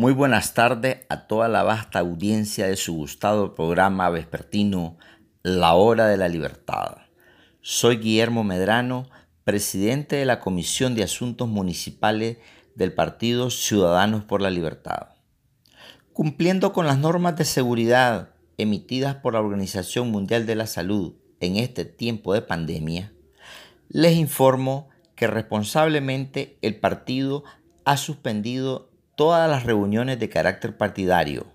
Muy buenas tardes a toda la vasta audiencia de su gustado programa vespertino La Hora de la Libertad. Soy Guillermo Medrano, presidente de la Comisión de Asuntos Municipales del Partido Ciudadanos por la Libertad. Cumpliendo con las normas de seguridad emitidas por la Organización Mundial de la Salud en este tiempo de pandemia, les informo que responsablemente el partido ha suspendido todas las reuniones de carácter partidario,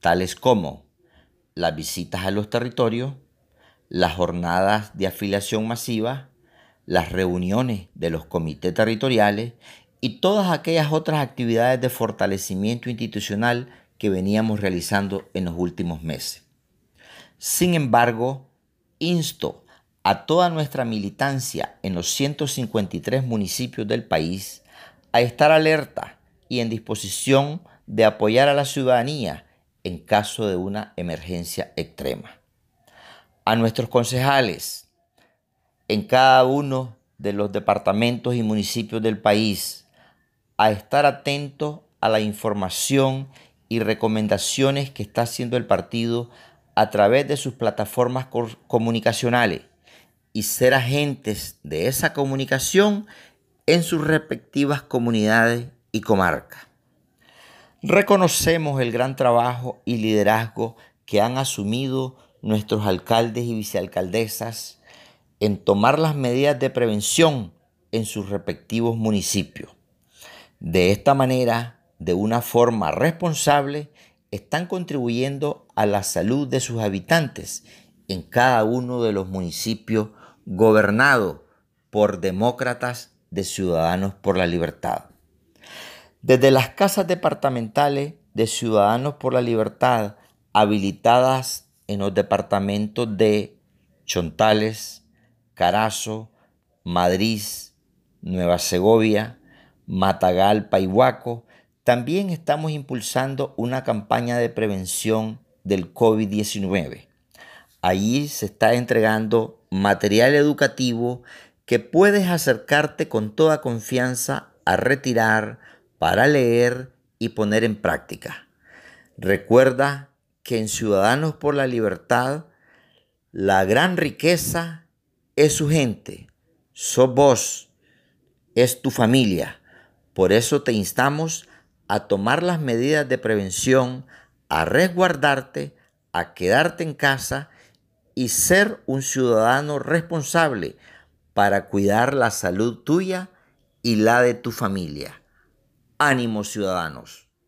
tales como las visitas a los territorios, las jornadas de afiliación masiva, las reuniones de los comités territoriales y todas aquellas otras actividades de fortalecimiento institucional que veníamos realizando en los últimos meses. Sin embargo, insto a toda nuestra militancia en los 153 municipios del país a estar alerta y en disposición de apoyar a la ciudadanía en caso de una emergencia extrema. A nuestros concejales en cada uno de los departamentos y municipios del país a estar atentos a la información y recomendaciones que está haciendo el partido a través de sus plataformas comunicacionales y ser agentes de esa comunicación en sus respectivas comunidades y comarca. Reconocemos el gran trabajo y liderazgo que han asumido nuestros alcaldes y vicealcaldesas en tomar las medidas de prevención en sus respectivos municipios. De esta manera, de una forma responsable, están contribuyendo a la salud de sus habitantes en cada uno de los municipios gobernados por demócratas de Ciudadanos por la Libertad. Desde las casas departamentales de Ciudadanos por la Libertad, habilitadas en los departamentos de Chontales, Carazo, Madrid, Nueva Segovia, Matagalpa y Huaco, también estamos impulsando una campaña de prevención del COVID-19. Allí se está entregando material educativo que puedes acercarte con toda confianza a retirar, para leer y poner en práctica. Recuerda que en Ciudadanos por la Libertad la gran riqueza es su gente, sos vos, es tu familia. Por eso te instamos a tomar las medidas de prevención, a resguardarte, a quedarte en casa y ser un ciudadano responsable para cuidar la salud tuya y la de tu familia. Ánimo ciudadanos.